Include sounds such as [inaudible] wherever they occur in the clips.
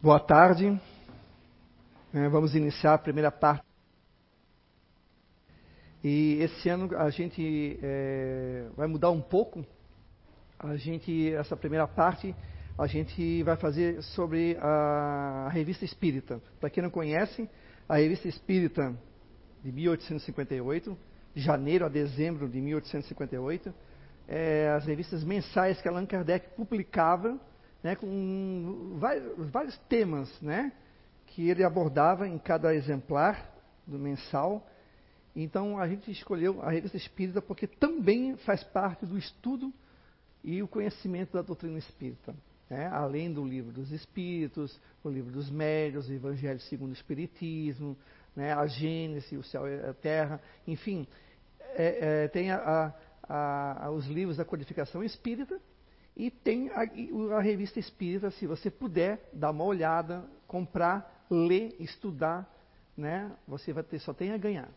Boa tarde. É, vamos iniciar a primeira parte. E esse ano a gente é, vai mudar um pouco. A gente, essa primeira parte, a gente vai fazer sobre a, a revista Espírita. Para quem não conhece, a revista Espírita de 1858, de janeiro a dezembro de 1858, é, as revistas mensais que Allan Kardec publicava né, com vários, vários, temas né, que ele abordava em cada exemplar do mensal. Então a gente escolheu a revista espírita porque também faz parte do estudo e o conhecimento da doutrina espírita. Né, além do livro dos Espíritos, o livro dos Médios, o Evangelho segundo o Espiritismo, né, a Gênesis, o Céu e a Terra, enfim, é, é, tem a, a, a, os livros da codificação espírita e tem a, a, revista espírita, se você puder, dar uma olhada, comprar, ler, estudar, né? Você vai ter, só tem a ganhar.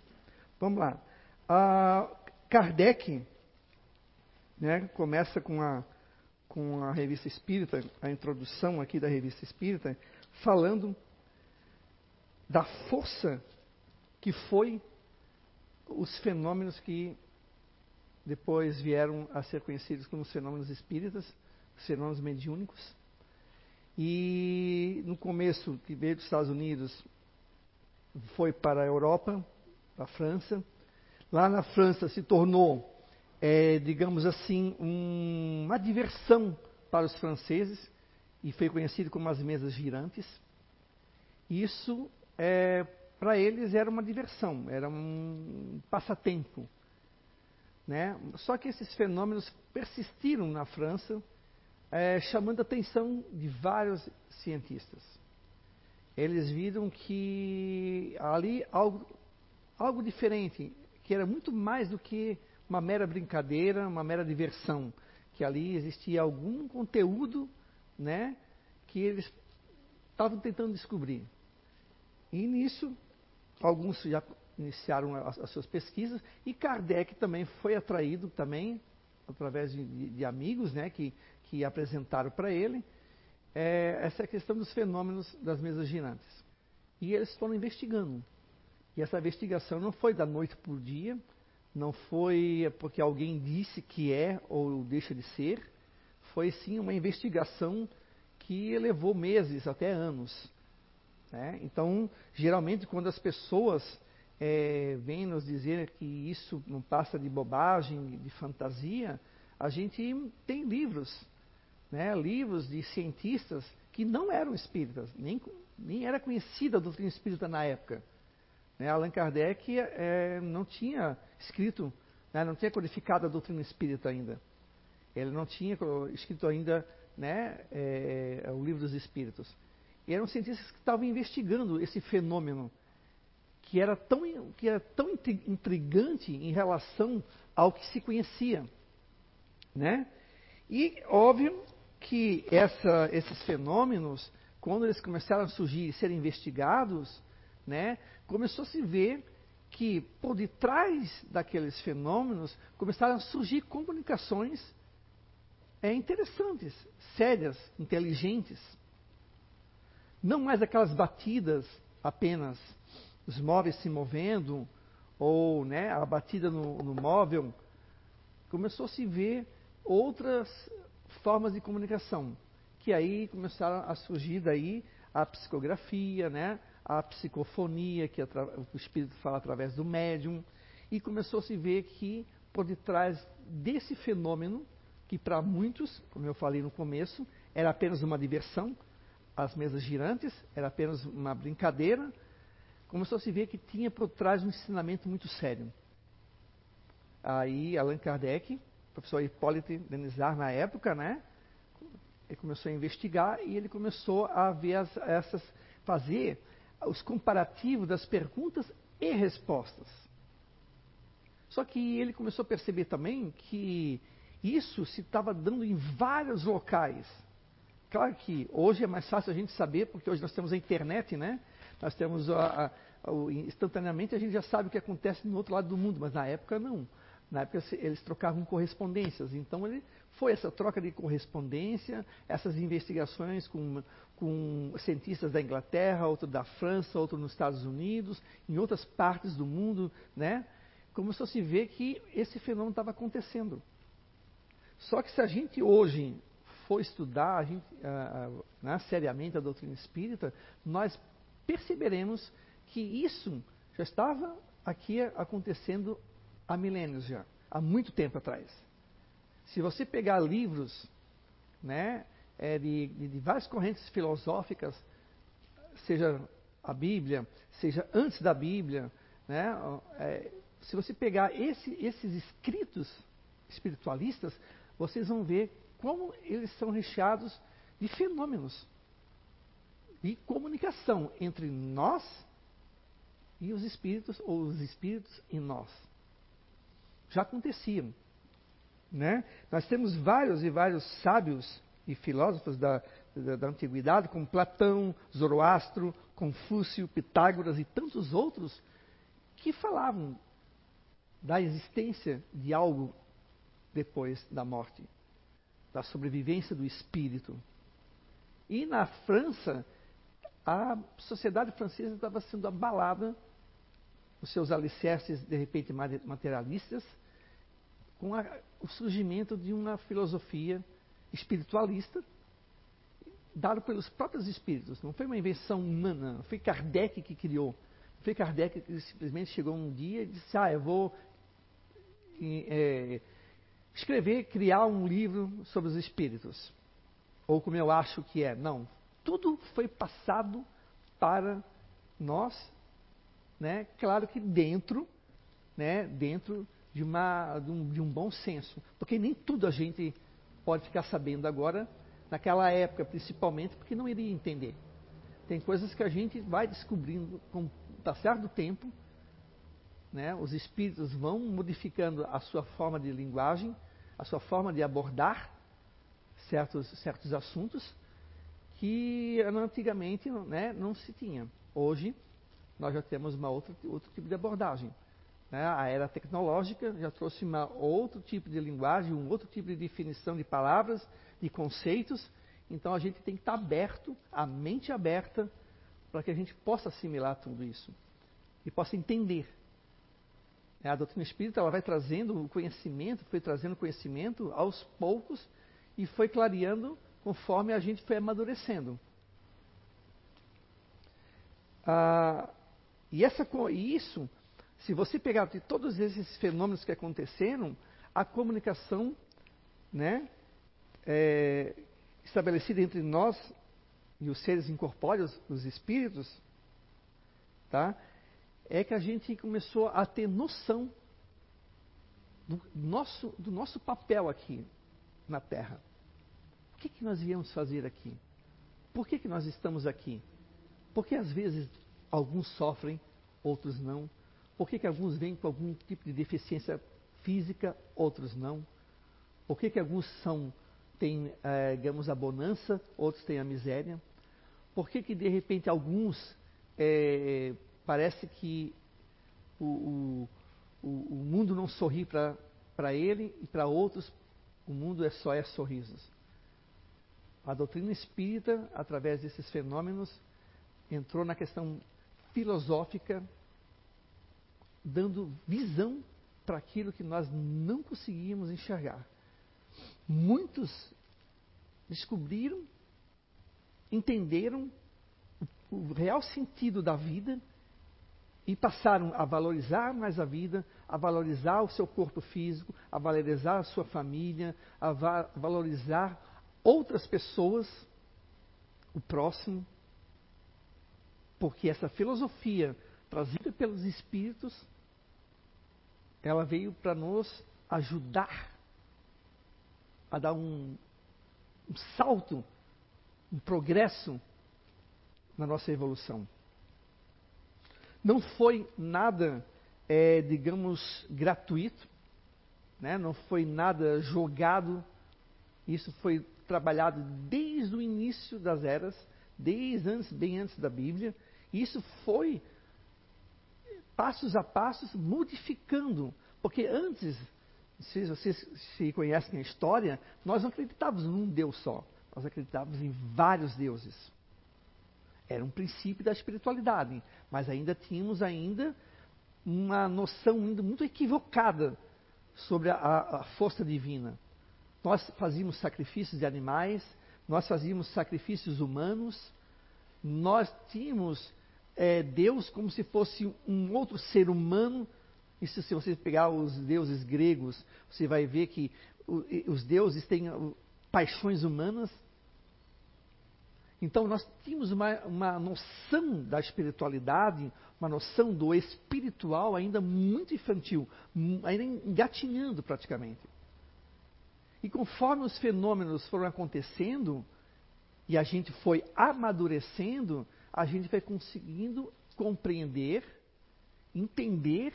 Vamos lá. A Kardec, né, começa com a, com a revista espírita, a introdução aqui da revista espírita, falando da força que foi os fenômenos que depois vieram a ser conhecidos como fenômenos espíritas, fenômenos mediúnicos. E no começo, que veio dos Estados Unidos, foi para a Europa, para a França. Lá na França se tornou, é, digamos assim, um, uma diversão para os franceses e foi conhecido como as mesas girantes. Isso, é, para eles, era uma diversão, era um passatempo. Né? Só que esses fenômenos persistiram na França, é, chamando a atenção de vários cientistas. Eles viram que ali algo, algo diferente, que era muito mais do que uma mera brincadeira, uma mera diversão, que ali existia algum conteúdo, né, que eles estavam tentando descobrir. E nisso, alguns já iniciaram as, as, suas pesquisas e Kardec também foi atraído também através de, de, de amigos, né, que, que apresentaram para ele é, essa questão dos fenômenos das mesas girantes. E eles foram investigando. E essa investigação não foi da noite por dia, não foi porque alguém disse que é ou deixa de ser, foi sim uma investigação que levou meses, até anos. Né? Então, geralmente, quando as pessoas é, vem nos dizer que isso não passa de bobagem, de fantasia, a gente tem livros, né, livros de cientistas que não eram espíritas, nem, nem era conhecida a doutrina espírita na época. Né, Allan Kardec é, não tinha escrito, né, não tinha codificado a doutrina espírita ainda. Ele não tinha escrito ainda né, é, o livro dos espíritos. E eram cientistas que estavam investigando esse fenômeno que era tão, que era tão intrigante em relação ao que se conhecia. Né? E óbvio que essa, esses fenômenos, quando eles começaram a surgir e serem investigados, né, começou a se ver que por detrás daqueles fenômenos começaram a surgir comunicações é, interessantes, sérias, inteligentes. Não mais aquelas batidas apenas os móveis se movendo, ou né, a batida no, no móvel, começou a se ver outras formas de comunicação, que aí começaram a surgir daí a psicografia, né, a psicofonia, que o espírito fala através do médium, e começou a se ver que por detrás desse fenômeno, que para muitos, como eu falei no começo, era apenas uma diversão, as mesas girantes, era apenas uma brincadeira, começou a se ver que tinha por trás um ensinamento muito sério. Aí Allan Kardec, professor Hipólito Denizar na época, né? Ele começou a investigar e ele começou a ver as, essas, fazer os comparativos das perguntas e respostas. Só que ele começou a perceber também que isso se estava dando em vários locais. Claro que hoje é mais fácil a gente saber, porque hoje nós temos a internet, né? Nós temos a, a, instantaneamente a gente já sabe o que acontece no outro lado do mundo, mas na época não. Na época eles trocavam correspondências. Então ele Foi essa troca de correspondência, essas investigações com, com cientistas da Inglaterra, outro da França, outro nos Estados Unidos, em outras partes do mundo, né? Começou a se ver que esse fenômeno estava acontecendo. Só que se a gente hoje for estudar a gente, né, seriamente a doutrina espírita, nós perceberemos que isso já estava aqui acontecendo há milênios já, há muito tempo atrás. Se você pegar livros né, é, de, de, várias correntes filosóficas, seja a Bíblia, seja antes da Bíblia, né, é, se você pegar esse, esses escritos espiritualistas, vocês vão ver como eles são recheados de fenômenos de comunicação entre nós e os espíritos, ou os espíritos e nós. Já aconteciam. Né? Nós temos vários e vários sábios e filósofos da, da, da antiguidade, como Platão, Zoroastro, Confúcio, Pitágoras e tantos outros, que falavam da existência de algo depois da morte, da sobrevivência do espírito. E na França, a sociedade francesa estava sendo abalada, os seus alicerces, de repente, materialistas, com a, o surgimento de uma filosofia espiritualista, dada pelos próprios espíritos. Não foi uma invenção humana, não foi Kardec que criou. Não foi Kardec que simplesmente chegou um dia e disse: Ah, eu vou é, escrever, criar um livro sobre os espíritos. Ou como eu acho que é. Não. Tudo foi passado para nós, né? Claro que dentro, né? Dentro de, uma, de, um, de um bom senso. Porque nem tudo a gente pode ficar sabendo agora, naquela época principalmente, porque não iria entender. Tem coisas que a gente vai descobrindo com o passar do tempo, né? os espíritos vão modificando a sua forma de linguagem, a sua forma de abordar certos, certos assuntos que antigamente né, não se tinha. Hoje, nós já temos uma outra, outro tipo de abordagem. Né? A era tecnológica já trouxe uma, outro tipo de linguagem, um outro tipo de definição de palavras, de conceitos. Então a gente tem que estar aberto, a mente aberta, para que a gente possa assimilar tudo isso e possa entender. É, a doutrina espírita ela vai trazendo o conhecimento, foi trazendo conhecimento aos poucos e foi clareando conforme a gente foi amadurecendo. Ah, e, essa, isso se você pegar de todos esses fenômenos que aconteceram, a comunicação né, é, estabelecida entre nós e os seres incorpóreos, os espíritos, tá, é que a gente começou a ter noção do nosso, do nosso papel aqui na Terra. Que, que nós viemos fazer aqui? Por que, que nós estamos aqui? Porque às vezes alguns sofrem, outros não por que, que alguns vêm com algum tipo de deficiência física, outros não? Por que, que alguns são, têm, é, digamos, a bonança, outros têm a miséria? Por que, que de repente alguns é, parece que o, o, o, mundo não sorri para ele e para outros o mundo é só é sorrisos? A doutrina espírita, através desses fenômenos, entrou na questão filosófica dando visão para aquilo que nós não conseguíamos enxergar. Muitos descobriram, entenderam o, o real sentido da vida e passaram a valorizar mais a vida, a valorizar o seu corpo físico, a valorizar a sua família, a va valorizar outras pessoas, o próximo, porque essa filosofia trazida pelos espíritos ela veio para nos ajudar a dar um, um salto, um progresso na nossa evolução. Não foi nada, é, digamos, gratuito, né? não foi nada jogado, isso foi trabalhado desde o início das eras, desde antes, bem antes da Bíblia. Isso foi passos a passos, modificando. Porque antes se vocês se conhecem a história, nós não acreditávamos num Deus só. Nós acreditávamos em vários deuses. Era um princípio da espiritualidade, mas ainda tínhamos ainda uma noção muito equivocada sobre a, a força divina. Nós fazíamos sacrifícios de animais, nós fazíamos sacrifícios humanos, nós tínhamos é, Deus como se fosse um outro ser humano. Isso, se você pegar os deuses gregos, você vai ver que os deuses têm paixões humanas. Então, nós tínhamos uma, uma noção da espiritualidade, uma noção do espiritual ainda muito infantil, ainda engatinhando praticamente. E conforme os fenômenos foram acontecendo e a gente foi amadurecendo, a gente vai conseguindo compreender, entender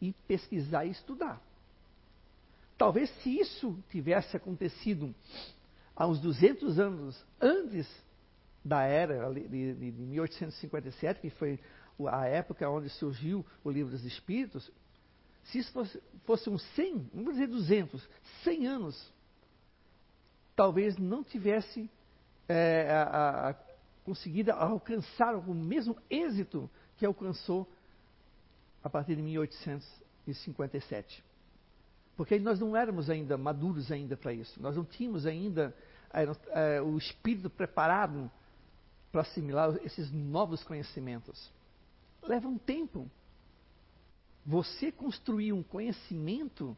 e pesquisar e estudar. Talvez se isso tivesse acontecido há uns 200 anos antes da era de, de, de 1857, que foi a época onde surgiu o Livro dos Espíritos, se isso fosse, fosse uns 100, vamos dizer 200, 100 anos, talvez não tivesse é, a, a, conseguido alcançar o mesmo êxito que alcançou a partir de 1857. Porque nós não éramos ainda maduros ainda para isso. Nós não tínhamos ainda é, é, o espírito preparado para assimilar esses novos conhecimentos. Leva um tempo. Você construir um conhecimento,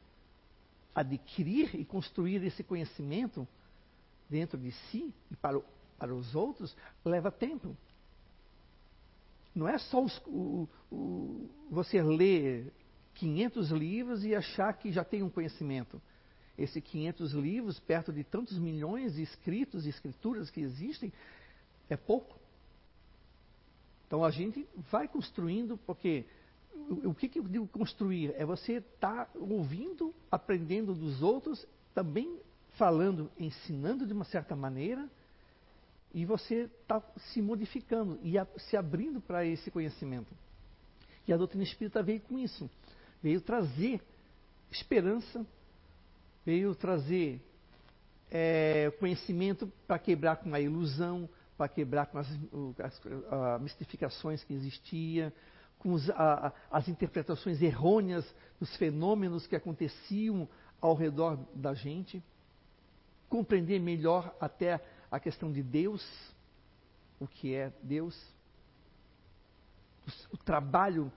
adquirir e construir esse conhecimento dentro de si e para, o, para os outros, leva tempo. Não é só os, o, o, você ler 500 livros e achar que já tem um conhecimento. Esses 500 livros, perto de tantos milhões de escritos e escrituras que existem, é pouco. Então a gente vai construindo, porque o, que, que eu digo construir? É você estar tá ouvindo, aprendendo dos outros, também falando, ensinando de uma certa maneira, e você está se modificando e a, se abrindo para esse conhecimento. E a doutrina espírita veio com isso. Veio trazer esperança, veio trazer é, conhecimento para quebrar com a ilusão, para quebrar com as, as, as mistificações que existia, com os, a, as interpretações errôneas dos fenômenos que aconteciam ao redor da gente, compreender melhor até a questão de Deus, o que é Deus, o, o trabalho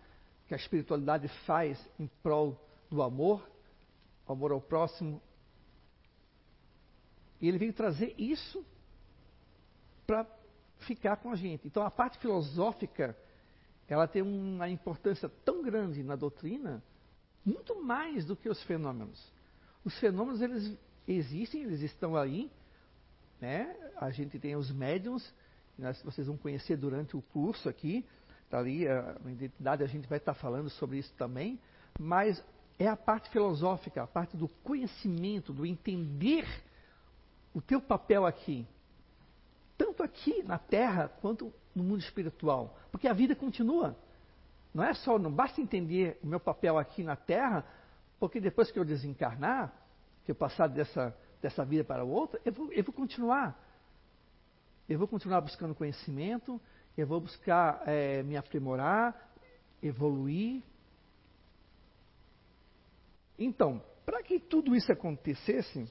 que a espiritualidade faz em prol do amor, amor ao próximo. E ele veio trazer isso para ficar com a gente. Então a parte filosófica, ela tem uma importância tão grande na doutrina, muito mais do que os fenômenos. Os fenômenos eles existem, eles estão aí, né? A gente tem os médiums, nós, vocês vão conhecer durante o curso aqui, tá ali a, a identidade, a gente vai estar falando sobre isso também, mas é a parte filosófica, a parte do conhecimento, do entender o teu papel aqui, aqui na Terra quanto no mundo espiritual, porque a vida continua. Não é só, não basta entender o meu papel aqui na Terra, porque depois que eu desencarnar, que eu passar dessa, dessa vida para outra, eu vou, eu vou continuar. Eu vou continuar buscando conhecimento, eu vou buscar é, me aprimorar, evoluir. Então, para que tudo isso acontecesse,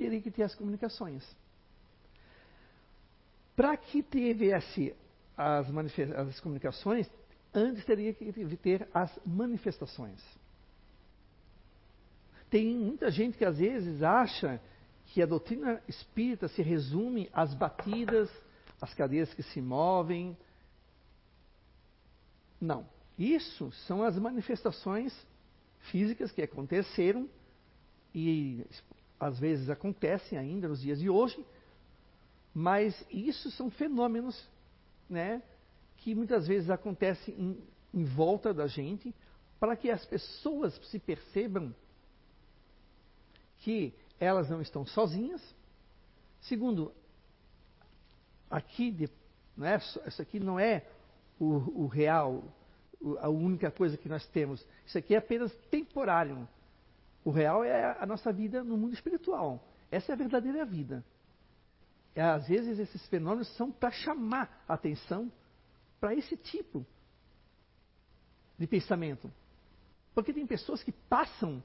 teria que ter as comunicações. Para que tivesse as, as comunicações, antes teria que ter as manifestações. Tem muita gente que às vezes acha que a doutrina espírita se resume às batidas, às cadeiras que se movem. Não. Isso são as manifestações físicas que aconteceram e às vezes acontecem ainda nos dias de hoje, mas isso são fenômenos né, que muitas vezes acontecem em, em volta da gente para que as pessoas se percebam que elas não estão sozinhas. Segundo, aqui, né, isso aqui não é o, o real, a única coisa que nós temos. Isso aqui é apenas temporário. O real é a nossa vida no mundo espiritual. Essa é a verdadeira vida. E, às vezes esses fenômenos são para chamar a atenção para esse tipo de pensamento. Porque tem pessoas que passam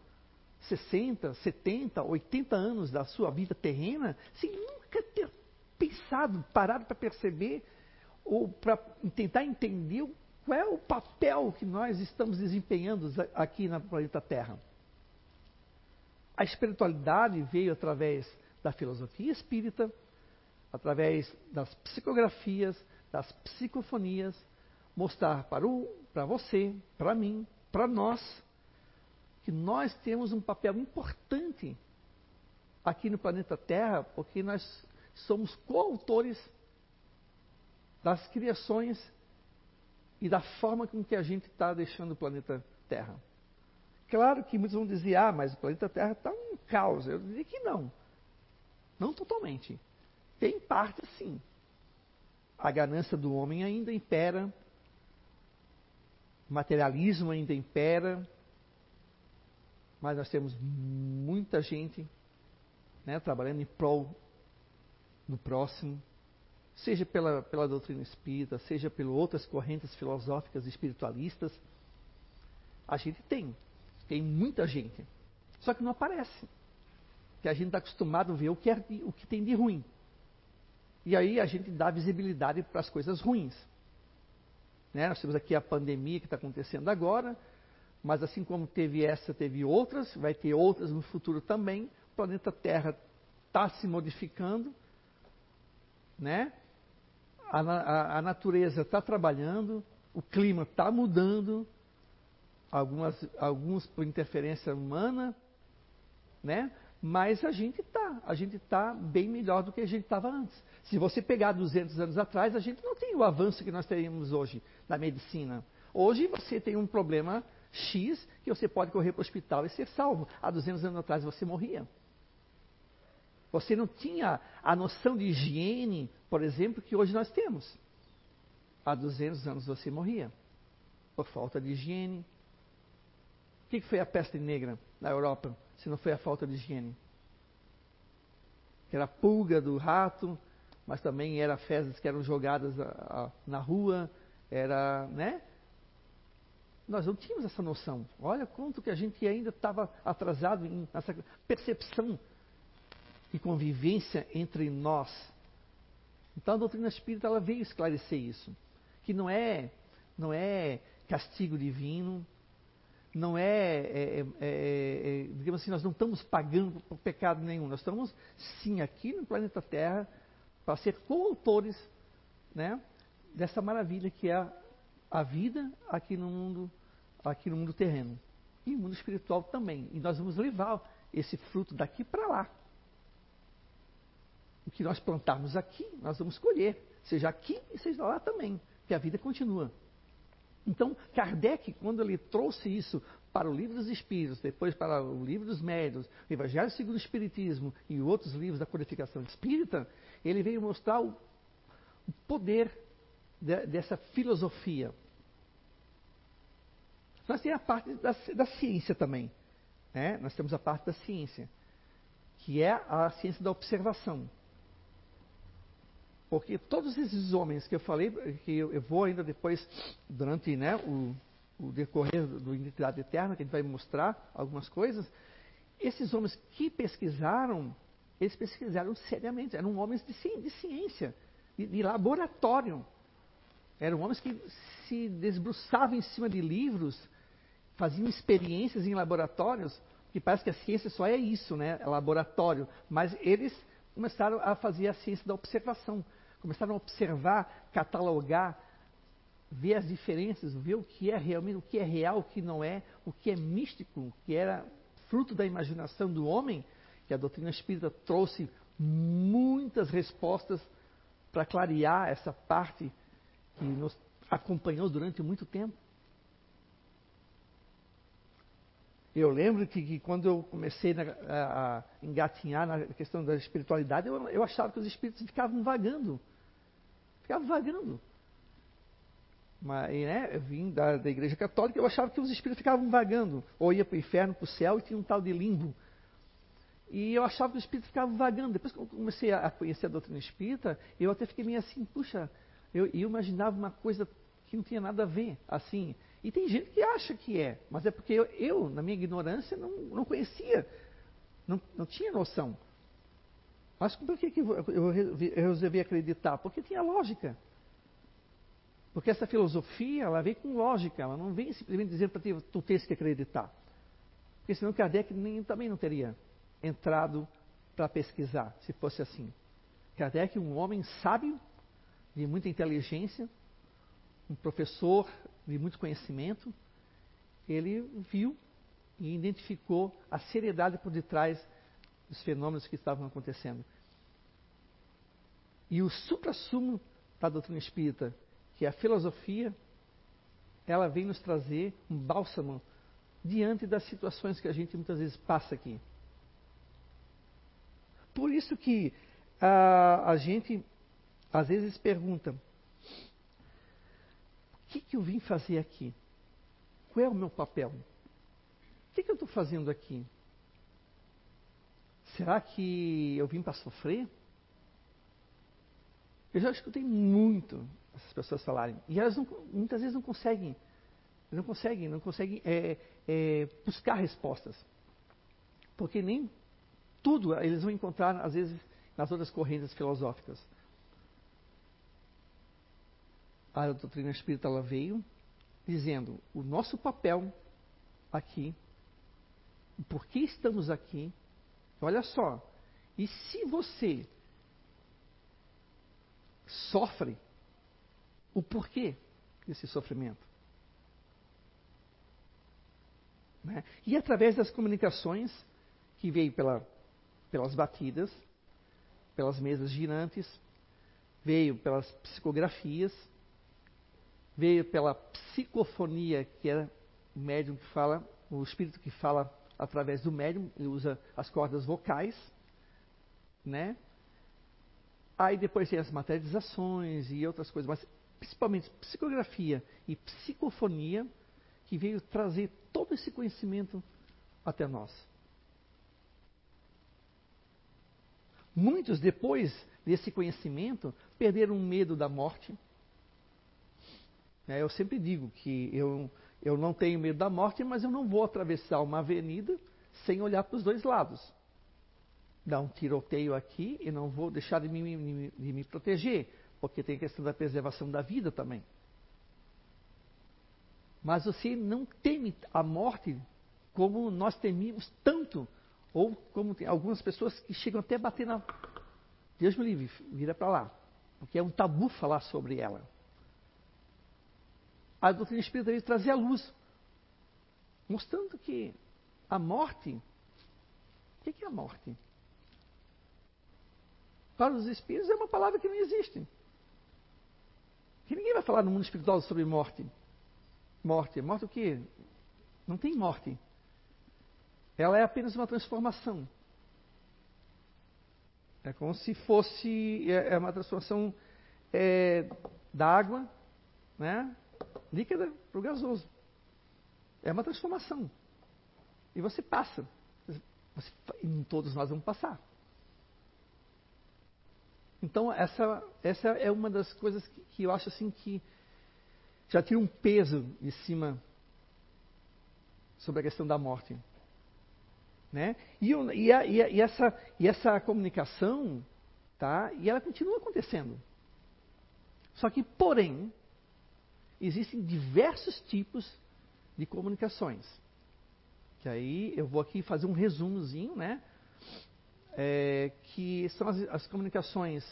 60, 70, 80 anos da sua vida terrena sem nunca ter pensado, parado para perceber ou para tentar entender qual é o papel que nós estamos desempenhando aqui no planeta Terra. A espiritualidade veio através da filosofia espírita, através das psicografias, das psicofonias, mostrar para, o, para você, para mim, para nós, que nós temos um papel importante aqui no planeta Terra, porque nós somos coautores das criações e da forma com que a gente está deixando o planeta Terra. Claro que muitos vão dizer, ah, mas o planeta Terra está um caos. Eu diria que não. Não totalmente. Tem parte sim. A ganância do homem ainda impera, o materialismo ainda impera, mas nós temos muita gente né, trabalhando em prol do próximo, seja pela, pela doutrina espírita, seja por outras correntes filosóficas espiritualistas. A gente tem, tem muita gente. Só que não aparece. Que a gente está acostumado a ver o que, é, o que tem de ruim. E aí a gente dá visibilidade para as coisas ruins. Né? Nós temos aqui a pandemia que está acontecendo agora, mas assim como teve essa, teve outras, vai ter outras no futuro também. O planeta Terra está se modificando, né? a, a, a natureza está trabalhando, o clima está mudando, algumas, alguns por interferência humana, né? mas a gente está, a gente está bem melhor do que a gente estava antes. Se você pegar 200 anos atrás, a gente não tem o avanço que nós teríamos hoje na medicina. Hoje você tem um problema X que você pode correr para o hospital e ser salvo. Há 200 anos atrás você morria. Você não tinha a noção de higiene, por exemplo, que hoje nós temos. Há 200 anos você morria por falta de higiene. Que foi a peste negra na Europa, se não foi a falta de higiene? Era a pulga do rato, mas também era fezes que eram jogadas na rua, era, né? Nós não tínhamos essa noção. Olha quanto que a gente ainda estava atrasado em essa percepção e convivência entre nós. Então a doutrina espírita ela veio esclarecer isso, que não é não é castigo divino, não é, é, é, é, é digamos assim, nós não estamos pagando por pecado nenhum, nós estamos sim aqui no planeta Terra para ser coautores né, dessa maravilha que é a, a vida aqui no mundo, aqui no mundo terreno. E no mundo espiritual também. E nós vamos levar esse fruto daqui para lá. O que nós plantarmos aqui, nós vamos colher. Seja aqui e seja lá também. Que a vida continua. Então, Kardec, quando ele trouxe isso para o livro dos Espíritos, depois para o livro dos Médios, o Evangelho segundo o Espiritismo e outros livros da codificação espírita, ele veio mostrar o, poder de, dessa filosofia. Nós temos a parte da, da ciência também. Né? Nós temos a parte da ciência, que é a ciência da observação. Porque todos esses homens que eu falei, que eu, vou ainda depois, durante né, o, o decorrer do Identidade Eterna, que a gente vai mostrar algumas coisas, esses homens que pesquisaram, eles pesquisaram seriamente, eram homens de, de ciência, de, de laboratório. Eram homens que se desbruçavam em cima de livros, faziam experiências em laboratórios, que parece que a ciência só é isso, né? É laboratório. Mas eles começaram a fazer a ciência da observação. Começaram a observar, catalogar, ver as diferenças, ver o que é realmente, o que é real, o que não é, o que é místico, o que era fruto da imaginação do homem, que a doutrina espírita trouxe muitas respostas para clarear essa parte que nos acompanhou durante muito tempo. Eu lembro que, que quando eu comecei na, a, a, engatinhar na questão da espiritualidade, eu, eu achava que os espíritos ficavam vagando. Ficavam vagando. Mas, né, eu vim da, da igreja católica, eu achava que os espíritos ficavam vagando, ou ia para o inferno, para o céu, e tinha um tal de limbo. E eu achava que os espíritos ficavam vagando. Depois que eu comecei a conhecer a doutrina espírita, eu até fiquei meio assim, puxa, eu, eu imaginava uma coisa que não tinha nada a ver, assim. E tem gente que acha que é, mas é porque eu, eu na minha ignorância, não, não conhecia, não, não tinha noção. Mas por que, que eu resolvi acreditar? Porque tinha lógica. Porque essa filosofia, ela vem com lógica, ela não vem simplesmente dizendo para ti, tu tens que acreditar. Porque senão Kardec nem, também não teria entrado para pesquisar, se fosse assim. Kardec, um homem sábio, de muita inteligência, um professor de muito conhecimento, ele viu e identificou a seriedade por detrás dos fenômenos que estavam acontecendo. E o supra-sumo da doutrina espírita que a filosofia ela vem nos trazer um bálsamo diante das situações que a gente muitas vezes passa aqui. Por isso que a, a gente às vezes pergunta: que, que eu vim fazer aqui? Qual é o meu papel? O que, que eu estou fazendo aqui? Será que eu vim para sofrer? Eu já escutei muito essas pessoas falarem. E elas não, muitas vezes não conseguem, não conseguem, não conseguem é, é, buscar respostas. Porque nem tudo eles vão encontrar, às vezes, nas outras correntes filosóficas. A doutrina espírita ela veio dizendo o nosso papel aqui, por que estamos aqui. Olha só, e se você sofre o porquê desse sofrimento. Né? E através das comunicações que veio pela, pelas batidas, pelas mesas girantes, veio pelas psicografias, veio pela psicofonia, que é o médium que fala, o espírito que fala através do médium, ele usa as cordas vocais, né? Aí depois tem as materializações e outras coisas, mas principalmente psicografia e psicofonia, que veio trazer todo esse conhecimento até nós. Muitos, depois desse conhecimento, perderam o medo da morte. É, eu sempre digo que eu, eu não tenho medo da morte, mas eu não vou atravessar uma avenida sem olhar para os dois lados. Dar um tiroteio aqui e não vou deixar de me, de me proteger porque tem a questão da preservação da vida também. Mas você não teme a morte como nós temíamos tanto, ou como algumas pessoas que chegam até a bater na. Deus me livre, vira para lá, porque é um tabu falar sobre ela. A doutrina espírita veio trazer a luz, mostrando que a morte. O que é a morte? Para os espíritos é uma palavra que não existe. Que ninguém vai falar no mundo espiritual sobre morte. Morte. Morte o quê? Não tem morte. Ela é apenas uma transformação. É como se fosse é, é uma transformação é, da água, né, líquida para o gasoso. É uma transformação. E você passa. Você, todos nós vamos passar. Então, essa, essa é uma das coisas que, que eu acho assim que já tira um peso de cima sobre a questão da morte. Né? E, e, a, e, a, e, essa, e essa comunicação, tá? e ela continua acontecendo. Só que, porém, existem diversos tipos de comunicações. Que aí eu vou aqui fazer um resumozinho, né? é, que são as, as, comunicações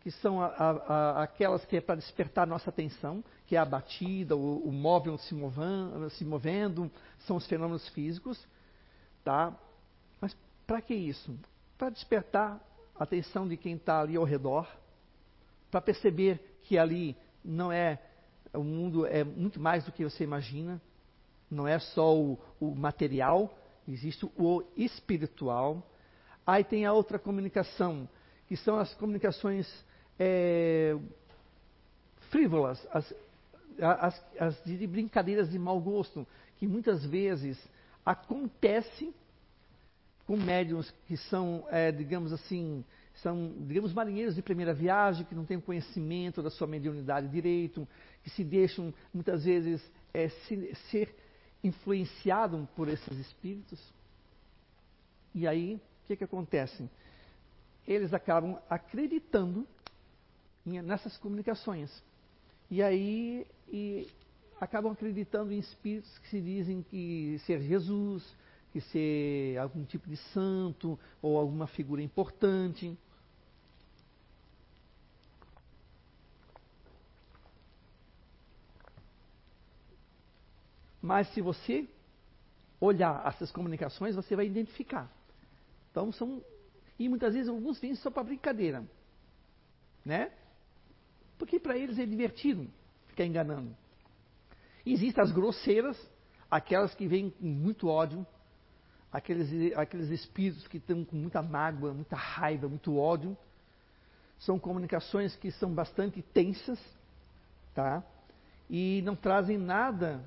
que são a, a, aquelas que é para despertar nossa atenção, que é a batida, o, o móvel se movendo, se movendo, são os fenômenos físicos, tá? Mas para que isso? Para despertar a atenção de quem está ali ao redor, para perceber que ali não é o mundo é muito mais do que você imagina, não é só o, o material, existe o espiritual, Aí tem a outra comunicação, que são as comunicações é, frívolas, as, as, as de brincadeiras de mau gosto, que muitas vezes acontece com médiums que são, é, digamos assim, são, digamos, marinheiros de primeira viagem, que não têm conhecimento da sua mediunidade direito, que se deixam, muitas vezes, é, se, ser influenciados por esses espíritos. E aí, o que, que acontece? Eles acabam acreditando nessas comunicações. E aí e acabam acreditando em espíritos que se dizem que ser Jesus, que ser algum tipo de santo ou alguma figura importante. Mas se você olhar essas comunicações, você vai identificar. Então são. E muitas vezes alguns vêm só para brincadeira. Né? Porque para eles é divertido ficar enganando. Existem as grosseiras, aquelas que vêm com muito ódio, aqueles, aqueles espíritos que estão com muita mágoa, muita raiva, muito ódio. São comunicações que são bastante tensas, tá? E não trazem nada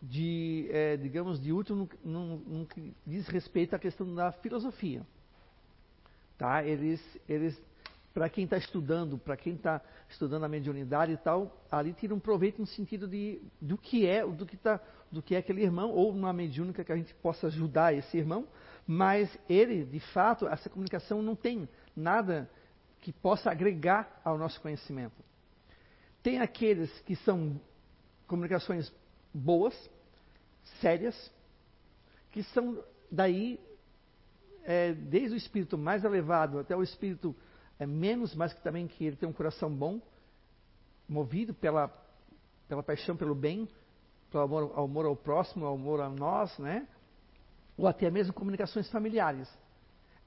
de, é, digamos, de útil no, no, no, que diz respeito à questão da filosofia. Tá? Eles, eles para quem está estudando, para quem está estudando a mediunidade e tal, ali tira um proveito no sentido de do que é, do que tá, do que é aquele irmão ou uma mediúnica que a gente possa ajudar esse irmão, mas ele, de fato, essa comunicação não tem nada que possa agregar ao nosso conhecimento. Tem aqueles que são comunicações boas, sérias, que são daí, é, desde o espírito mais elevado até o espírito é, menos, mas que também que ele tem um coração bom, movido pela, pela paixão pelo bem, pelo amor, ao amor ao próximo, ao amor a nós, né? ou até mesmo comunicações familiares.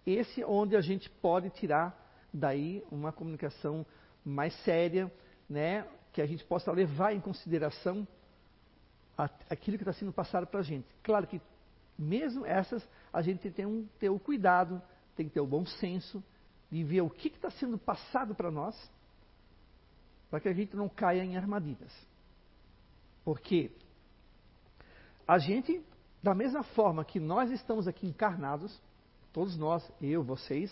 Esse é onde a gente pode tirar daí uma comunicação mais séria, né? que a gente possa levar em consideração aquilo que está sendo passado para a gente. Claro que mesmo essas, a gente tem que ter o cuidado, tem que ter o bom senso de ver o que está sendo passado para nós, para que a gente não caia em armadilhas. Porque a gente, da mesma forma que nós estamos aqui encarnados, todos nós, eu, vocês,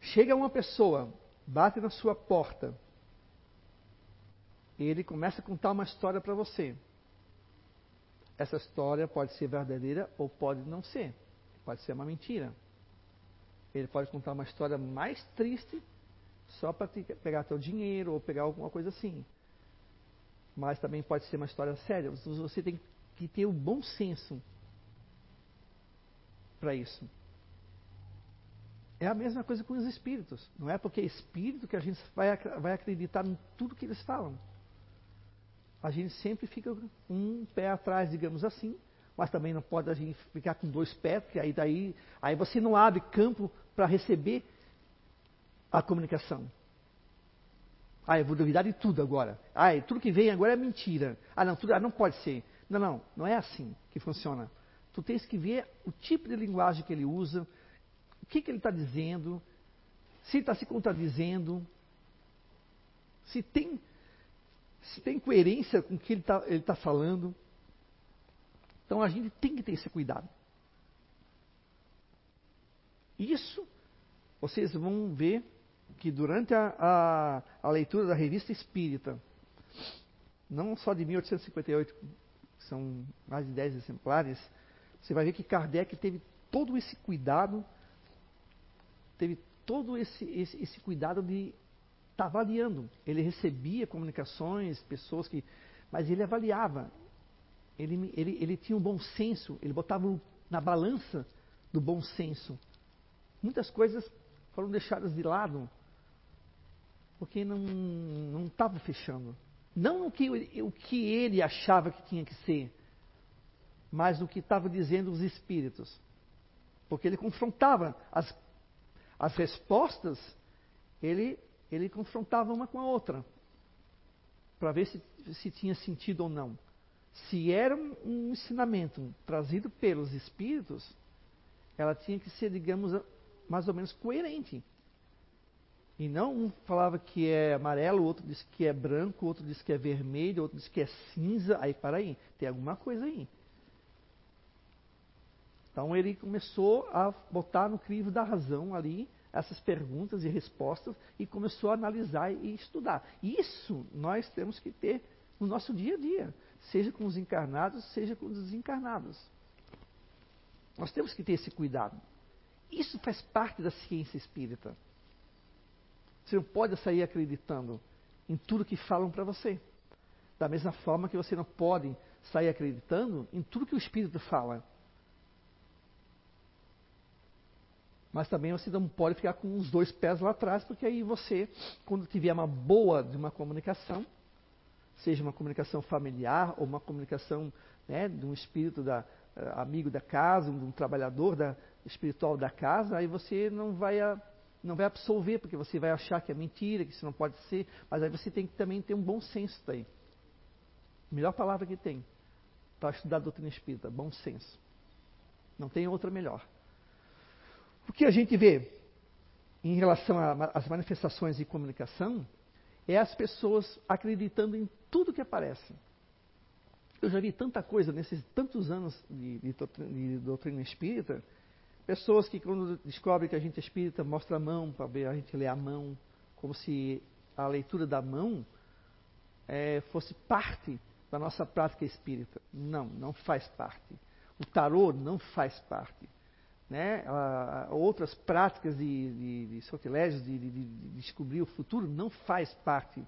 chega uma pessoa, bate na sua porta, ele começa a contar uma história para você. Essa história pode ser verdadeira ou pode não ser. Pode ser uma mentira. Ele pode contar uma história mais triste só para pegar teu dinheiro ou pegar alguma coisa assim. Mas também pode ser uma história séria. Você tem que ter o bom senso para isso. É a mesma coisa com os espíritos. Não é porque é espírito que a gente vai, vai acreditar em tudo que eles falam a gente sempre fica um pé atrás, digamos assim, mas também não pode a gente ficar com dois pés, porque aí daí aí você não abre campo para receber a comunicação. Ah, eu vou duvidar de tudo agora. Ah, tudo que vem agora é mentira. Ah, não, tudo, ah, não pode ser. Não, não, não é assim que funciona. Tu tens que ver o tipo de linguagem que ele usa, o que, que ele está dizendo, se está se contradizendo, se tem se tem coerência com o que ele está tá falando. Então a gente tem que ter esse cuidado. Isso vocês vão ver que durante a, a, a leitura da revista espírita, não só de 1858, que são mais de 10 exemplares, você vai ver que Kardec teve todo esse cuidado, teve todo esse, esse, esse cuidado de está avaliando. Ele recebia comunicações, pessoas que. Mas ele avaliava. Ele, ele, ele tinha um bom senso, ele botava na balança do bom senso. Muitas coisas foram deixadas de lado porque não estava fechando. Não o que, o que ele achava que tinha que ser, mas o que estavam dizendo os espíritos. Porque ele confrontava as, as respostas, ele ele confrontava uma com a outra, para ver se, se tinha sentido ou não. Se era um ensinamento trazido pelos espíritos, ela tinha que ser, digamos, mais ou menos coerente. E não um falava que é amarelo, outro disse que é branco, outro disse que é vermelho, outro disse que é cinza. Aí, para aí, tem alguma coisa aí. Então ele começou a botar no crivo da razão ali essas perguntas e respostas e começou a analisar e estudar. Isso nós temos que ter no nosso dia a dia, seja com os encarnados, seja com os desencarnados. Nós temos que ter esse cuidado. Isso faz parte da ciência espírita. Você não pode sair acreditando em tudo que falam para você. Da mesma forma que você não pode sair acreditando em tudo que o espírito fala. Mas também você não pode ficar com os dois pés lá atrás, porque aí você, quando tiver uma boa de uma comunicação, seja uma comunicação familiar ou uma comunicação né, de um espírito da, uh, amigo da casa, de um trabalhador da, espiritual da casa, aí você não vai, não vai absolver, porque você vai achar que é mentira, que isso não pode ser, mas aí você tem que também ter um bom senso daí. Melhor palavra que tem para estudar a doutrina espírita, bom senso. Não tem outra melhor. O que a gente vê em relação às manifestações de comunicação é as pessoas acreditando em tudo que aparece. Eu já vi tanta coisa nesses tantos anos de, de, de doutrina espírita, pessoas que quando descobrem que a gente é espírita, mostra a mão para ver a gente ler a mão, como se a leitura da mão é, fosse parte da nossa prática espírita. Não, não faz parte. O tarô não faz parte né, a, a outras práticas de, de, de sortilégios, de, de, de descobrir o futuro, não faz parte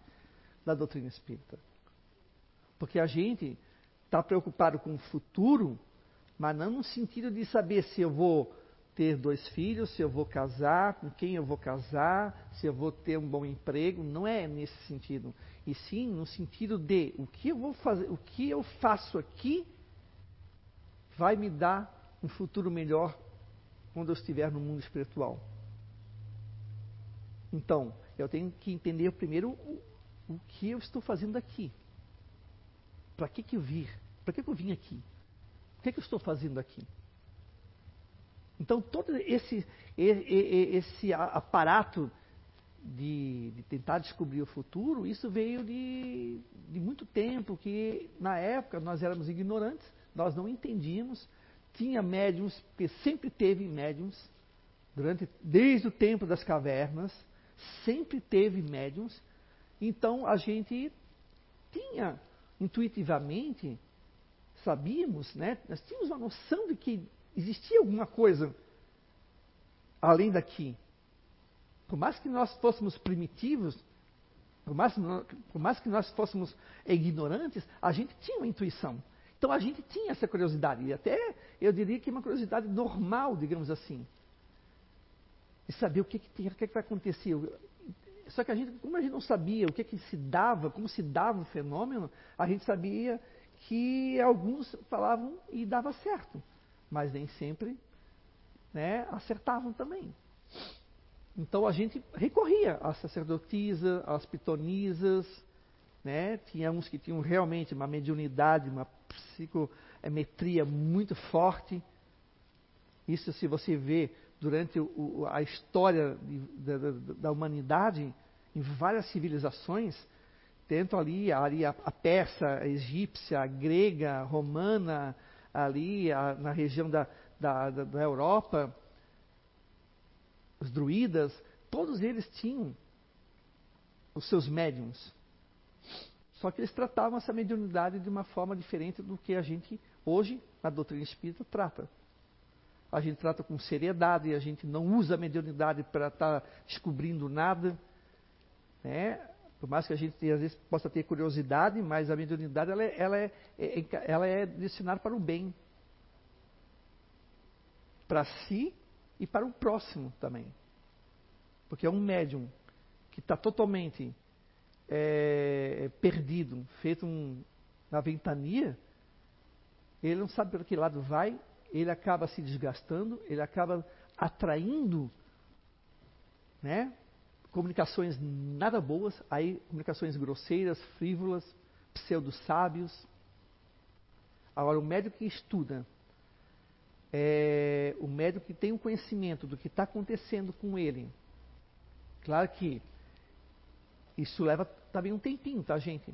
da doutrina espírita. Porque a gente está preocupado com o futuro, mas não no sentido de saber se eu vou ter dois filhos, se eu vou casar, com quem eu vou casar, se eu vou ter um bom emprego, não é nesse sentido. E sim no sentido de o que eu vou fazer, o que eu faço aqui vai me dar um futuro melhor quando eu estiver no mundo espiritual. Então, eu tenho que entender primeiro o, o que eu estou fazendo aqui. Para que, que eu vim? Para que, que eu vim aqui? O que, que eu estou fazendo aqui? Então, todo esse, esse aparato de, de, tentar descobrir o futuro, isso veio de, de muito tempo, que na época nós éramos ignorantes, nós não entendíamos, tinha médiums, porque sempre teve médiums, durante, desde o tempo das cavernas, sempre teve médiums. Então a gente tinha intuitivamente, sabíamos, né, nós tínhamos uma noção de que existia alguma coisa além daqui. Por mais que nós fôssemos primitivos, por mais, por mais que nós fôssemos ignorantes, a gente tinha uma intuição. Então a gente tinha essa curiosidade, e até eu diria que uma curiosidade normal, digamos assim, de saber o que, que, o que, que vai acontecer. Só que a gente, como a gente não sabia o que, que se dava, como se dava o fenômeno, a gente sabia que alguns falavam e dava certo, mas nem sempre né, acertavam também. Então a gente recorria às sacerdotisas, às pitonisas, né? Tinha uns que tinham realmente uma mediunidade, uma psicometria muito forte. Isso, se você vê durante o, a história de, da, da, humanidade, em várias civilizações, tanto ali, ali a, a persa, a egípcia, a grega, a romana, ali a, na região da, da, da Europa, os druidas, todos eles tinham os seus médiums. Só que eles tratavam essa mediunidade de uma forma diferente do que a gente hoje, na doutrina espírita, trata. A gente trata com seriedade, a gente não usa a mediunidade para estar tá descobrindo nada. Né? Por mais que a gente às vezes possa ter curiosidade, mas a mediunidade ela é, ela é, é, ela é destinada para o bem. Para si e para o próximo também. Porque é um médium que está totalmente é, perdido, feito um, na ventania, ele não sabe para que lado vai, ele acaba se desgastando, ele acaba atraindo né, comunicações nada boas, aí comunicações grosseiras, frívolas, pseudo-sábios. Agora, o médico que estuda, é, o médico que tem o conhecimento do que está acontecendo com ele, Claro que isso leva também um tempinho, tá, gente?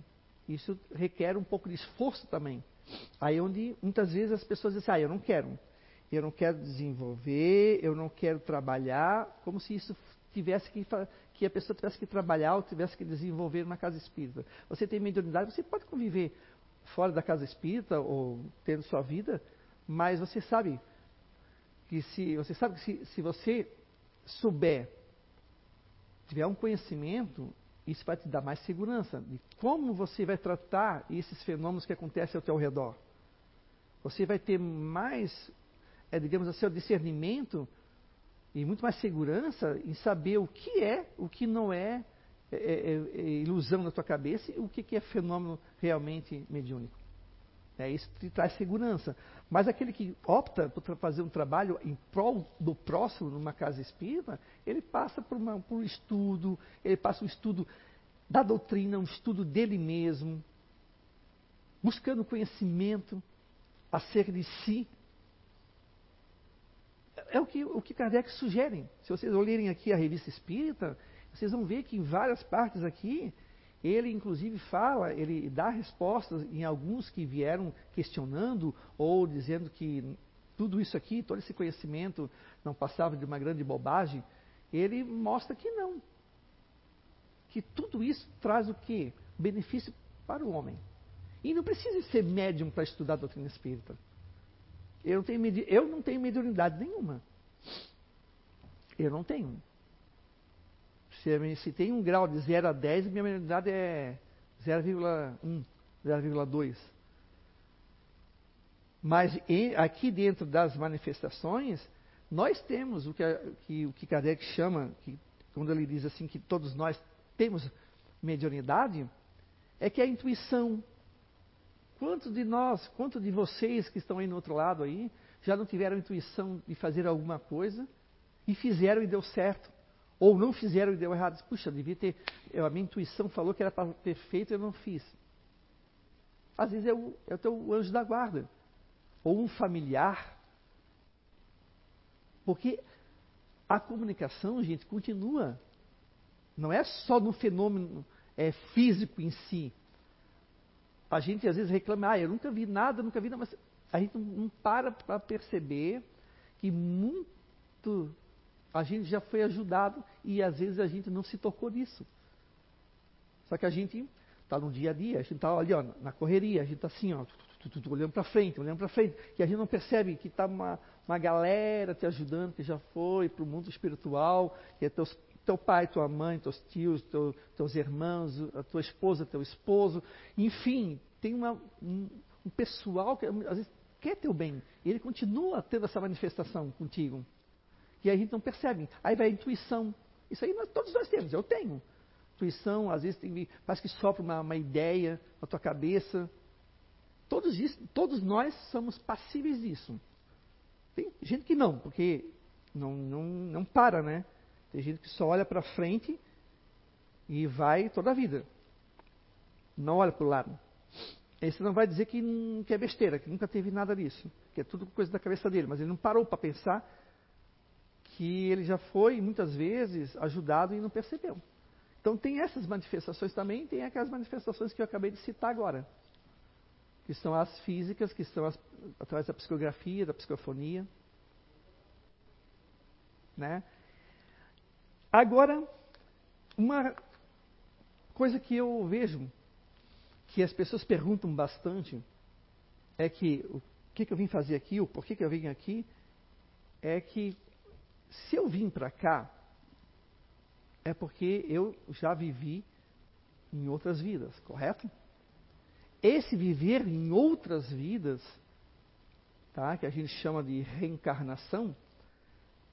Isso requer um pouco de esforço também. Aí onde muitas vezes as pessoas dizem, ah, eu não quero. Eu não quero desenvolver, eu não quero trabalhar, como se isso tivesse que que a pessoa tivesse que trabalhar ou tivesse que desenvolver uma casa espírita. Você tem mediunidade, você pode conviver fora da casa espírita ou tendo sua vida, mas você sabe que se você sabe que se, se você souber, tiver um conhecimento, isso vai te dar mais segurança de como você vai tratar esses fenômenos que acontecem ao teu redor. Você vai ter mais, é, digamos assim, o discernimento e muito mais segurança em saber o que é, o que não é, é, é, é ilusão na tua cabeça e o que, que é fenômeno realmente mediúnico. É, isso te traz segurança. Mas aquele que opta por fazer um trabalho em prol do próximo numa casa espírita, ele passa por, uma, por um estudo, ele passa um estudo da doutrina, um estudo dele mesmo, buscando conhecimento acerca de si, é o que, o que Kardec sugere. Se vocês olharem aqui a revista espírita, vocês vão ver que em várias partes aqui, ele inclusive fala, ele dá respostas em alguns que vieram questionando ou dizendo que tudo isso aqui, todo esse conhecimento não passava de uma grande bobagem. Ele mostra que não. Que tudo isso traz o quê? Benefício para o homem. E não precisa ser médium para estudar a doutrina espírita. Eu não tenho, eu não tenho mediunidade nenhuma. Eu não tenho. Se, se tem um grau de 0 a 10, minha mediunidade é 0,1, 0,2. Mas em, aqui dentro das manifestações, nós temos o que, que, o que Kardec chama, que, quando ele diz assim que todos nós temos mediunidade, é que é a intuição, Quantos de nós, quantos de vocês que estão aí no outro lado aí, já não tiveram intuição de fazer alguma coisa e fizeram e deu certo? Ou não fizeram e deu errado? Puxa, devia ter. Eu, a minha intuição falou que era para ter feito e eu não fiz. Às vezes é o, é o teu anjo da guarda. Ou um familiar. Porque a comunicação, gente, continua. Não é só no fenômeno é, físico em si a gente às vezes reclama, ah, eu nunca vi nada, nunca vi nada, mas a gente não para para perceber que muito a gente já foi ajudado e às vezes a gente não se tocou nisso. Só que a gente está no dia a dia, a gente está ali ó, na correria, a gente está assim, ó, olhando para frente, olhando para frente, e a gente não percebe que está uma, uma galera te ajudando, que já foi para o mundo espiritual, que é teus teu pai, tua mãe, teus tios, teu, teus irmãos, a tua esposa, teu esposo, enfim, tem uma, um, um, pessoal que às vezes quer teu bem, e ele continua tendo essa manifestação contigo. E a gente não percebe. Aí vai a intuição. Isso aí nós, todos nós temos, eu tenho. Intuição, às vezes tem, parece que sopra uma, uma ideia na tua cabeça. Todos, isso, todos nós somos passíveis disso. Tem gente que não, porque não, não, não para, né? Tem gente que só olha para frente e vai toda a vida. Não olha para o lado. Esse não vai dizer que, que é besteira, que nunca teve nada disso, que é tudo coisa da cabeça dele, mas ele não parou para pensar que ele já foi muitas vezes ajudado e não percebeu. Então tem essas manifestações também, tem aquelas manifestações que eu acabei de citar agora, que são as físicas, que são as, através da psicografia, da psicofonia, né? Agora, uma coisa que eu vejo, que as pessoas perguntam bastante, é que o que, que eu vim fazer aqui, o porquê que eu vim aqui, é que se eu vim para cá, é porque eu já vivi em outras vidas, correto? Esse viver em outras vidas, tá, que a gente chama de reencarnação,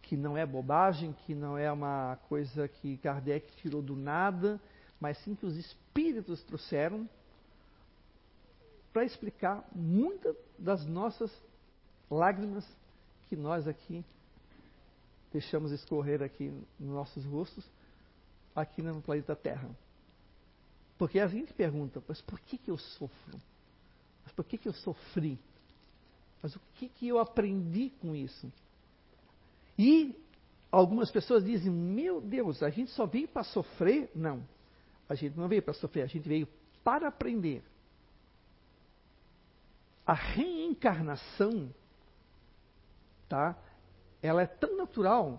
que não é bobagem, que não é uma coisa que Kardec tirou do nada, mas sim que os espíritos trouxeram para explicar muitas das nossas lágrimas que nós aqui deixamos escorrer aqui nos nossos rostos, aqui no planeta Terra. Porque a gente pergunta, mas por que, que eu sofro? Mas por que, que eu sofri? Mas o que, que eu aprendi com isso? E algumas pessoas dizem: Meu Deus, a gente só veio para sofrer? Não. A gente não veio para sofrer, a gente veio para aprender. A reencarnação, tá? Ela é tão natural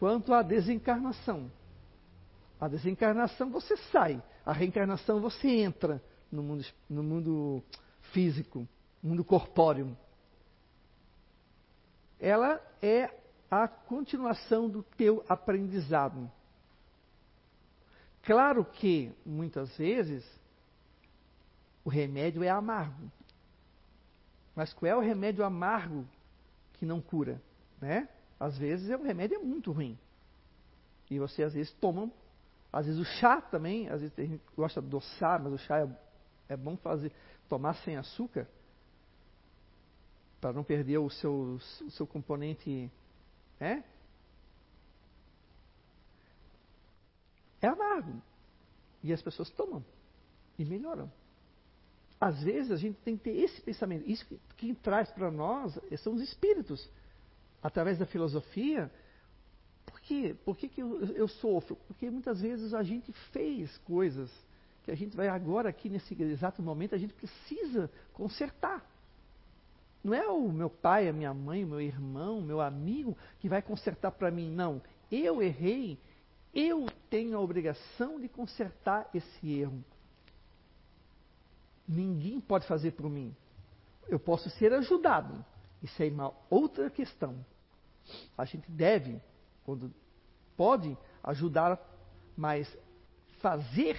quanto a desencarnação. A desencarnação você sai, a reencarnação você entra no mundo, no mundo físico, mundo corpóreo. Ela é a continuação do teu aprendizado. Claro que, muitas vezes, o remédio é amargo. Mas qual é o remédio amargo que não cura? Né? Às vezes o remédio é muito ruim. E você às vezes toma, às vezes o chá também, às vezes a gente gosta de adoçar, mas o chá é, é bom fazer, tomar sem açúcar, para não perder o seu, o seu componente é? É amargo. E as pessoas tomam e melhoram. Às vezes a gente tem que ter esse pensamento. Isso que, que traz para nós são os espíritos. Através da filosofia. Por quê? Por que, que eu, eu sofro? Porque muitas vezes a gente fez coisas que a gente vai agora, aqui nesse exato momento, a gente precisa consertar. Não é o meu pai, a minha mãe, o meu irmão, meu amigo que vai consertar para mim. Não. Eu errei, eu tenho a obrigação de consertar esse erro. Ninguém pode fazer por mim. Eu posso ser ajudado. Isso é uma outra questão. A gente deve, quando pode, ajudar, mas fazer,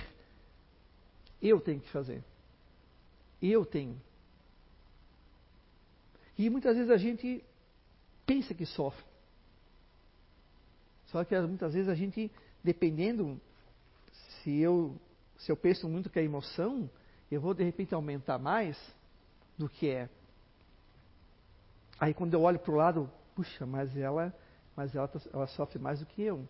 eu tenho que fazer. Eu tenho. E muitas vezes a gente pensa que sofre. Só que muitas vezes a gente, dependendo, se eu, se eu penso muito que é emoção, eu vou de repente aumentar mais do que é. Aí quando eu olho para o lado, puxa, mas ela, mas ela, tá, ela sofre mais do que eu.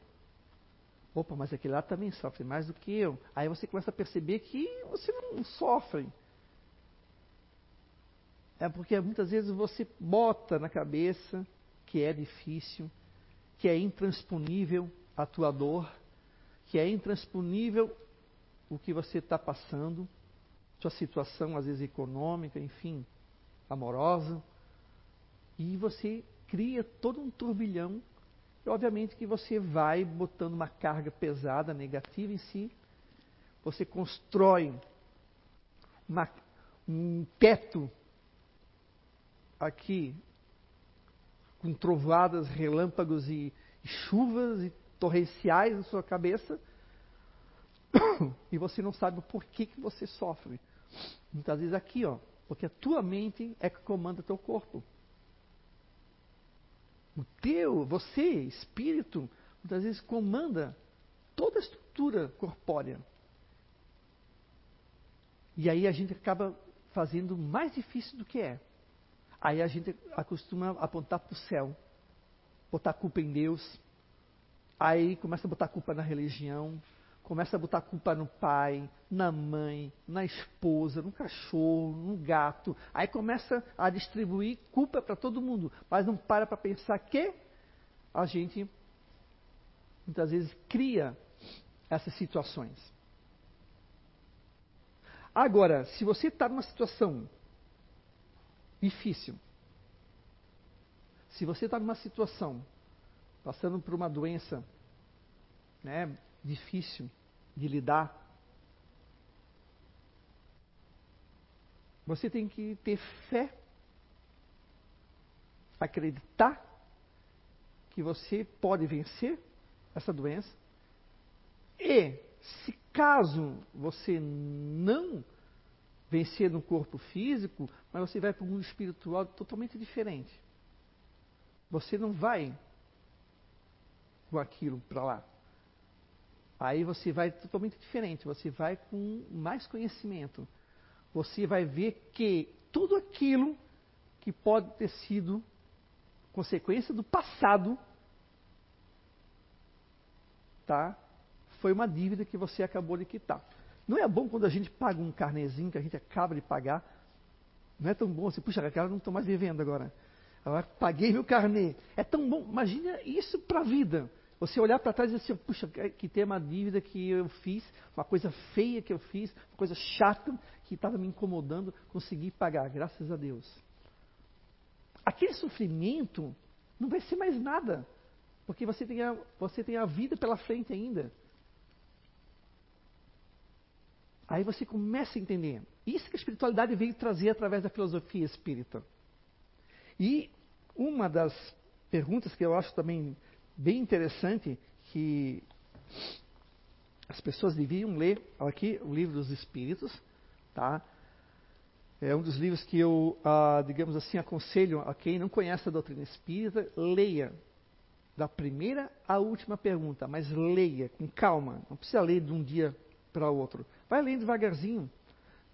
Opa, mas aquele lá também sofre mais do que eu. Aí você começa a perceber que você não sofre. É porque muitas vezes você bota na cabeça que é difícil, que é intransponível a tua dor, que é intransponível o que você está passando, sua situação às vezes econômica, enfim, amorosa, e você cria todo um turbilhão, e obviamente que você vai botando uma carga pesada, negativa em si, você constrói uma, um teto aqui com trovoadas, relâmpagos e, e chuvas e torrenciais na sua cabeça [coughs] e você não sabe o porquê que você sofre. Muitas vezes aqui, ó, porque a tua mente é que comanda teu corpo. O teu, você, espírito, muitas vezes comanda toda a estrutura corpórea. E aí a gente acaba fazendo mais difícil do que é. Aí a gente acostuma apontar para o céu, botar culpa em Deus. Aí começa a botar culpa na religião, começa a botar culpa no pai, na mãe, na esposa, no cachorro, no gato. Aí começa a distribuir culpa para todo mundo, mas não para para pensar que a gente muitas vezes cria essas situações. Agora, se você está numa situação difícil. Se você está numa situação, passando por uma doença né, difícil de lidar, você tem que ter fé, acreditar que você pode vencer essa doença. E, se caso você não vencer no corpo físico, mas você vai para o mundo espiritual totalmente diferente. Você não vai com aquilo para lá. Aí você vai totalmente diferente, você vai com mais conhecimento. Você vai ver que tudo aquilo que pode ter sido consequência do passado, tá? Foi uma dívida que você acabou de quitar. Não é bom quando a gente paga um carnezinho que a gente acaba de pagar. Não é tão bom assim, puxa, aquela não estou mais devendo agora. Agora paguei meu carnê. É tão bom. Imagina isso para a vida. Você olhar para trás e dizer assim, puxa, que tem uma dívida que eu fiz, uma coisa feia que eu fiz, uma coisa chata que estava me incomodando, consegui pagar, graças a Deus. Aquele sofrimento não vai ser mais nada, porque você tem a, você tem a vida pela frente ainda. Aí você começa a entender. Isso que a espiritualidade veio trazer através da filosofia espírita. E uma das perguntas que eu acho também bem interessante, que as pessoas deviam ler aqui o livro dos Espíritos, tá? É um dos livros que eu, ah, digamos assim, aconselho a quem não conhece a doutrina espírita, leia da primeira à última pergunta, mas leia com calma, não precisa ler de um dia para o outro. Vai lendo devagarzinho.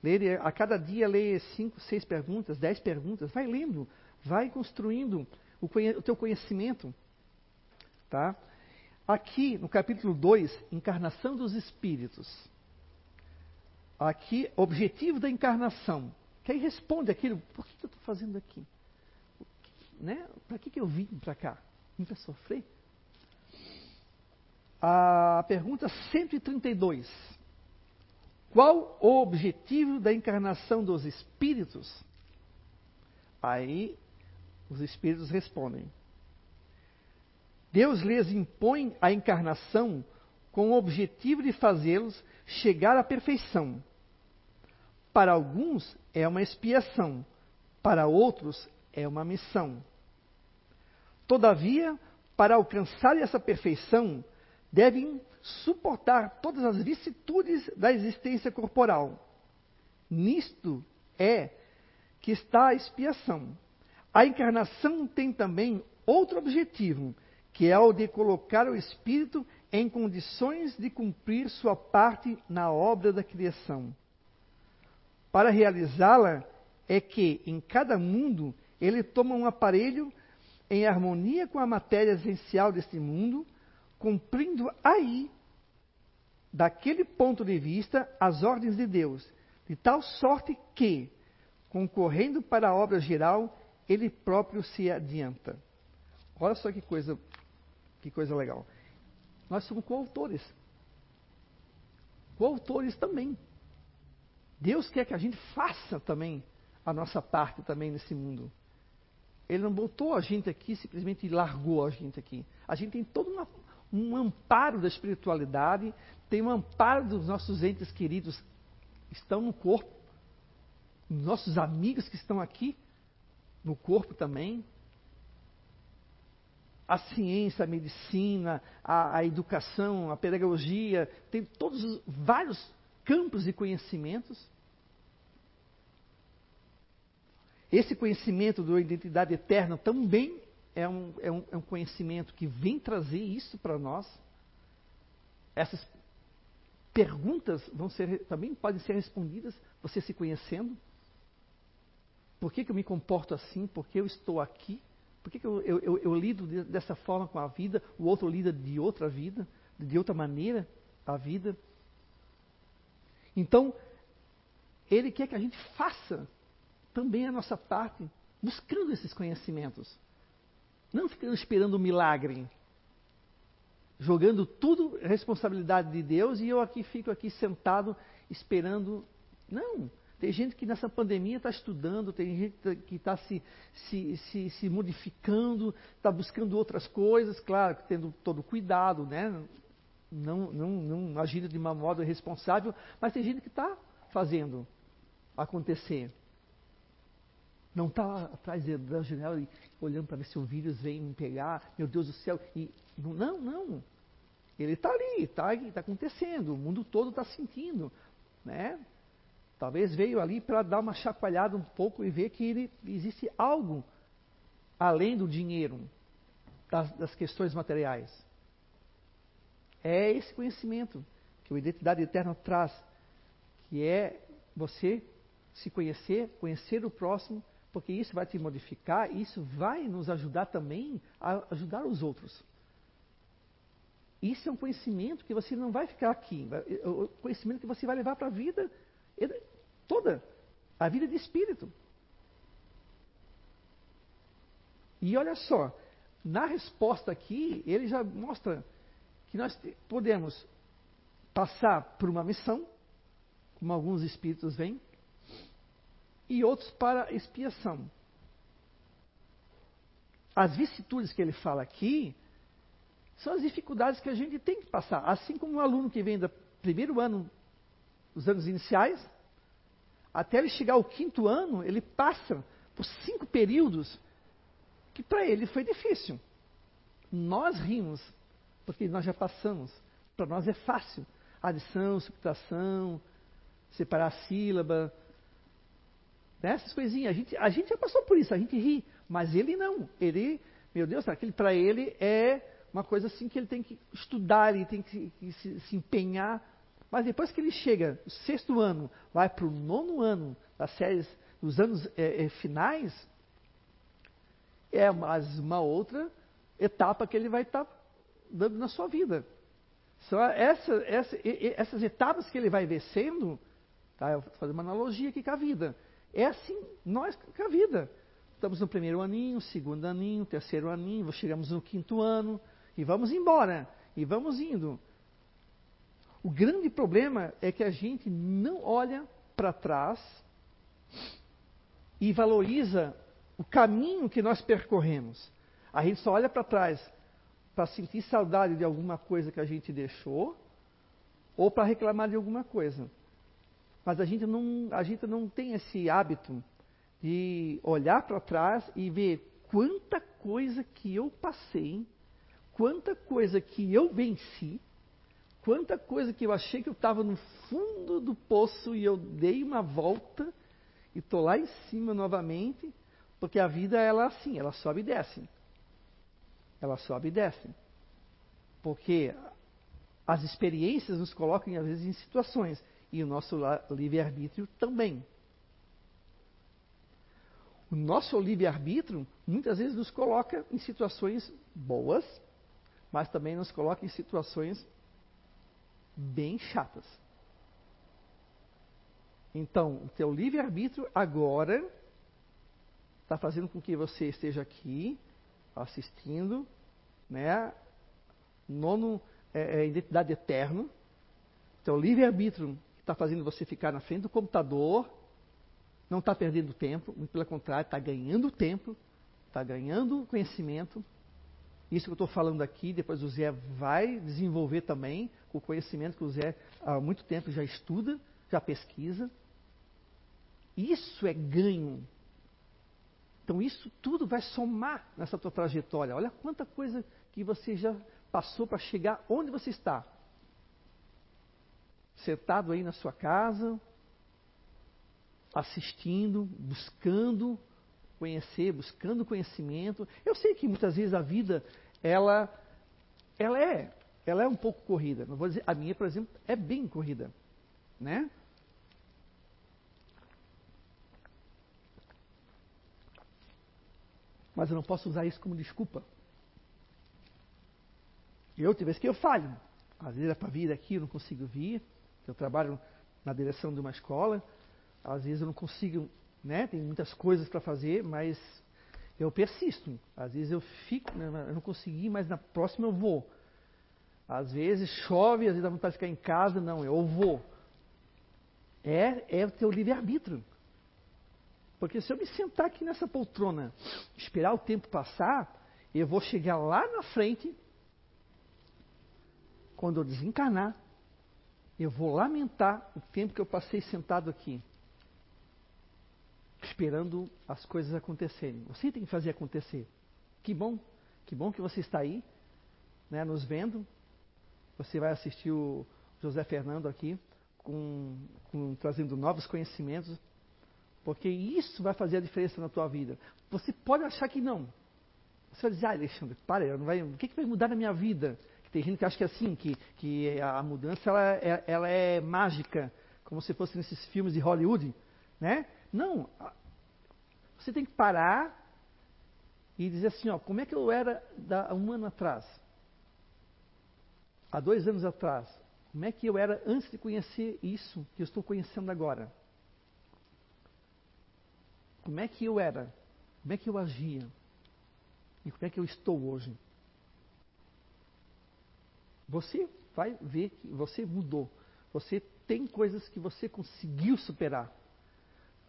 Leia, a cada dia leia cinco, seis perguntas, dez perguntas, vai lendo, vai construindo o, o teu conhecimento. Tá? Aqui no capítulo 2, encarnação dos espíritos. Aqui, objetivo da encarnação. Que aí responde aquilo, por que, que eu estou fazendo aqui? Né? Para que, que eu vim para cá? Vim para sofrer? A pergunta 132. Qual o objetivo da encarnação dos espíritos? Aí os espíritos respondem: Deus lhes impõe a encarnação com o objetivo de fazê-los chegar à perfeição. Para alguns é uma expiação, para outros é uma missão. Todavia, para alcançar essa perfeição, devem suportar todas as vicissitudes da existência corporal. Nisto é que está a expiação. A encarnação tem também outro objetivo, que é o de colocar o espírito em condições de cumprir sua parte na obra da criação. Para realizá-la, é que em cada mundo ele toma um aparelho em harmonia com a matéria essencial deste mundo cumprindo aí, daquele ponto de vista, as ordens de Deus, de tal sorte que, concorrendo para a obra geral, ele próprio se adianta. Olha só que coisa, que coisa legal. Nós somos coautores. Coautores também. Deus quer que a gente faça também a nossa parte também nesse mundo. Ele não botou a gente aqui, simplesmente largou a gente aqui. A gente tem toda uma, um amparo da espiritualidade, tem um amparo dos nossos entes queridos estão no corpo, nossos amigos que estão aqui no corpo também. A ciência, a medicina, a, a educação, a pedagogia, tem todos os vários campos de conhecimentos. Esse conhecimento da identidade eterna também é um, é um, é um conhecimento que vem trazer isso para nós. Essas perguntas vão ser, também podem ser respondidas você se conhecendo. Por que, que eu me comporto assim? Por que eu estou aqui? Por que, que eu, eu, eu, lido dessa forma com a vida? O outro lida de outra vida, de outra maneira a vida? Então, ele quer que a gente faça também a nossa parte, buscando esses conhecimentos. Não ficando esperando um milagre. Jogando tudo responsabilidade de Deus e eu aqui fico aqui sentado esperando. Não. Tem gente que nessa pandemia está estudando, tem gente que está se, se, se, se modificando, está buscando outras coisas, claro, tendo todo cuidado, né? não, não, não agindo de uma modo irresponsável, mas tem gente que está fazendo acontecer. Não está atrás da janela e olhando para ver se o vírus vem me pegar, meu Deus do céu. E, não, não. Ele está ali, está tá acontecendo, o mundo todo está sentindo. Né? Talvez veio ali para dar uma chacoalhada um pouco e ver que ele, existe algo além do dinheiro, das, das questões materiais. É esse conhecimento que a identidade eterna traz, que é você se conhecer, conhecer o próximo porque isso vai te modificar, isso vai nos ajudar também a ajudar os outros. Isso é um conhecimento que você não vai ficar aqui, é o conhecimento que você vai levar para a vida toda, a vida de espírito. E olha só, na resposta aqui, ele já mostra que nós podemos passar por uma missão, como alguns espíritos vêm, e outros para expiação. As vicissitudes que ele fala aqui são as dificuldades que a gente tem que passar. Assim como um aluno que vem do primeiro ano, dos anos iniciais, até ele chegar ao quinto ano, ele passa por cinco períodos que para ele foi difícil. Nós rimos, porque nós já passamos. Para nós é fácil. Adição, subtração, separar a sílaba, né? essas coisinhas. A gente, a gente já passou por isso, a gente ri. Mas ele não. Ele, meu Deus, aquele para ele é uma coisa assim que ele tem que estudar, ele tem que, que se, se, empenhar. Mas depois que ele chega, no sexto ano, vai para o nono ano das séries, dos anos é, é, finais, é mais uma outra etapa que ele vai estar tá dando na sua vida. São essa, essa, essas etapas que ele vai descendo, tá? eu vou fazer uma analogia aqui com a vida. É assim, nós com a vida. Estamos no primeiro aninho, segundo aninho, terceiro aninho, chegamos no quinto ano e vamos embora. E vamos indo. O grande problema é que a gente não olha para trás e valoriza o caminho que nós percorremos. A gente só olha para trás para sentir saudade de alguma coisa que a gente deixou ou para reclamar de alguma coisa. Mas a gente não, a gente não tem esse hábito de olhar para trás e ver quanta coisa que eu passei, quanta coisa que eu venci, quanta coisa que eu achei que eu estava no fundo do poço e eu dei uma volta e estou lá em cima novamente, porque a vida ela é assim, ela sobe e desce. Ela sobe e desce. Porque as experiências nos colocam, às vezes, em situações, e o nosso livre-arbítrio também. O nosso livre-arbítrio muitas vezes nos coloca em situações boas, mas também nos coloca em situações bem chatas. Então, o teu livre-arbítrio agora está fazendo com que você esteja aqui assistindo, né? Nono é, é identidade eterno. Teu livre-arbítrio está fazendo você ficar na frente do computador, não está perdendo tempo, muito pelo contrário, está ganhando tempo, está ganhando conhecimento. Isso que eu estou falando aqui, depois o Zé vai desenvolver também o conhecimento que o Zé há muito tempo já estuda, já pesquisa. Isso é ganho. Então isso tudo vai somar nessa tua trajetória. Olha quanta coisa que você já passou para chegar onde você está. Sentado aí na sua casa, assistindo, buscando conhecer, buscando conhecimento. Eu sei que muitas vezes a vida ela ela é ela é um pouco corrida. Não vou dizer a minha, por exemplo, é bem corrida, né? Mas eu não posso usar isso como desculpa. Eu, tem que eu falho. Às vezes é para vir aqui, eu não consigo vir. Eu trabalho na direção de uma escola. Às vezes eu não consigo, né? Tem muitas coisas para fazer, mas eu persisto. Às vezes eu fico, né, eu não consegui, mas na próxima eu vou. Às vezes chove, às vezes dá vontade de ficar em casa, não, eu vou. É, é o teu livre-arbítrio. Porque se eu me sentar aqui nessa poltrona, esperar o tempo passar, eu vou chegar lá na frente, quando eu desencarnar, eu vou lamentar o tempo que eu passei sentado aqui esperando as coisas acontecerem. Você tem que fazer acontecer. Que bom, que bom que você está aí, né, nos vendo. Você vai assistir o José Fernando aqui, com, com, trazendo novos conhecimentos, porque isso vai fazer a diferença na tua vida. Você pode achar que não. Você vai dizer, ah, Alexandre, para, não vai, o que, que vai mudar na minha vida? Tem gente que acha que é assim, que, que a mudança ela é, ela é mágica, como se fosse nesses filmes de Hollywood, né? Não, você tem que parar e dizer assim, ó, como é que eu era há um ano atrás? Há dois anos atrás? Como é que eu era antes de conhecer isso que eu estou conhecendo agora? Como é que eu era? Como é que eu agia? E como é que eu estou hoje? Você vai ver que você mudou. Você tem coisas que você conseguiu superar.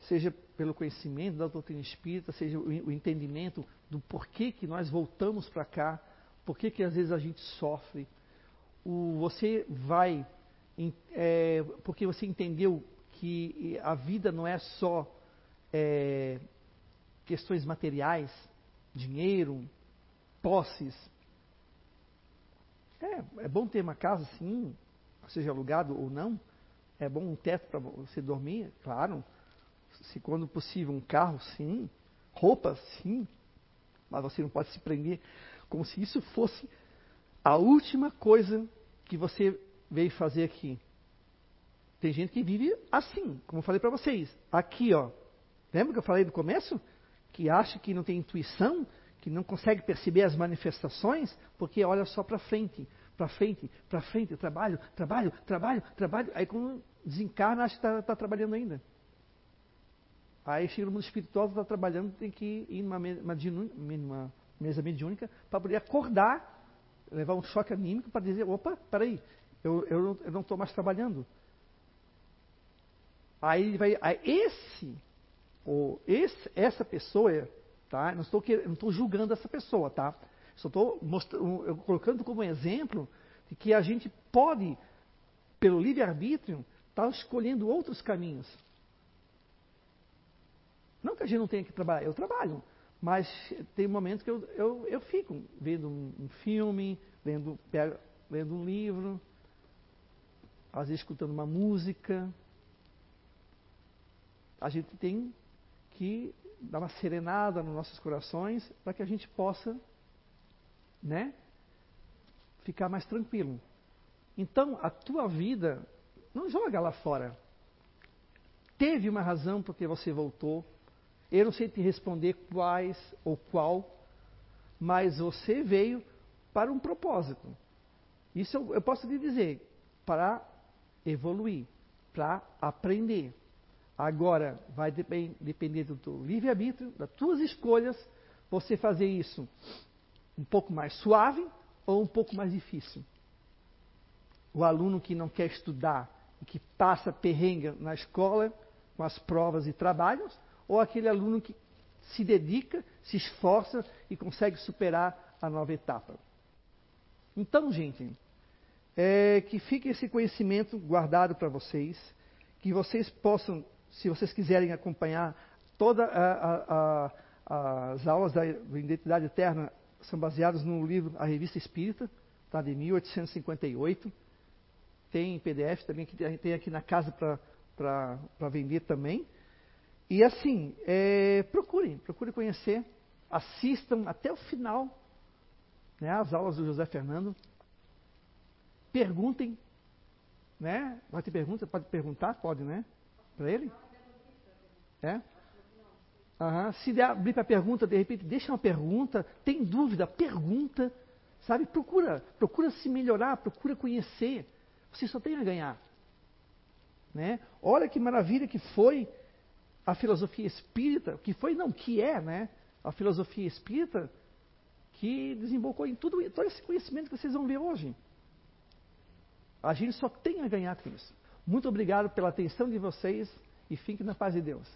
Seja pelo conhecimento da doutrina espírita, seja o entendimento do porquê que nós voltamos para cá, porquê que às vezes a gente sofre. O, você vai, é, porque você entendeu que a vida não é só é, questões materiais, dinheiro, posses. É, é bom ter uma casa, sim, seja alugado ou não. É bom um teto para você dormir, claro. Se quando possível um carro, sim. Roupa, sim. Mas você não pode se prender como se isso fosse a última coisa que você veio fazer aqui. Tem gente que vive assim, como eu falei para vocês. Aqui, ó. Lembra que eu falei no começo? Que acha que não tem intuição, que não consegue perceber as manifestações, porque olha só para frente, para frente, para frente, trabalho, trabalho, trabalho, trabalho. Aí quando desencarna, acha que está tá trabalhando ainda. Aí chega no mundo espiritual, está trabalhando, tem que ir numa, mesa mediúnica para poder acordar, levar um choque anímico para dizer, opa, peraí, eu, eu, não estou mais trabalhando. Aí vai, aí esse, ou esse, essa pessoa, tá? Não estou, não estou julgando essa pessoa, tá? Só estou colocando como exemplo de que a gente pode, pelo livre-arbítrio, estar tá escolhendo outros caminhos. Não que a gente não tenha que trabalhar, eu trabalho, mas tem momentos que eu, eu, eu fico vendo um, filme, lendo, pego, lendo um livro, às vezes escutando uma música, a gente tem que dar uma serenada nos nossos corações para que a gente possa, né, ficar mais tranquilo. Então, a tua vida, não joga lá fora. Teve uma razão porque você voltou. Eu não sei te responder quais ou qual, mas você veio para um propósito. Isso eu, eu posso te dizer, para evoluir, para aprender. Agora, vai depender do teu livre-arbítrio, das tuas escolhas, você fazer isso um pouco mais suave ou um pouco mais difícil. O aluno que não quer estudar e que passa perrenga na escola com as provas e trabalhos, ou aquele aluno que se dedica, se esforça e consegue superar a nova etapa. Então, gente, é, que fique esse conhecimento guardado para vocês, que vocês possam se vocês quiserem acompanhar todas as aulas da Identidade Eterna, são baseadas no livro A Revista Espírita, tá, de 1858. Tem PDF também, que tem aqui na casa para vender também. E assim, é, procurem, procurem conhecer, assistam até o final né, as aulas do José Fernando. Perguntem, né? Vai ter pergunta? Pode perguntar? Pode, né? Para ele? É? Uhum. Se der, abrir para pergunta, de repente, deixa uma pergunta, tem dúvida, pergunta, sabe? Procura, procura se melhorar, procura conhecer. Você só tem a ganhar. Né? Olha que maravilha que foi a filosofia espírita, que foi, não, que é, né? A filosofia espírita que desembocou em tudo, todo esse conhecimento que vocês vão ver hoje. A gente só tem a ganhar com isso. Muito obrigado pela atenção de vocês e fique na paz de Deus.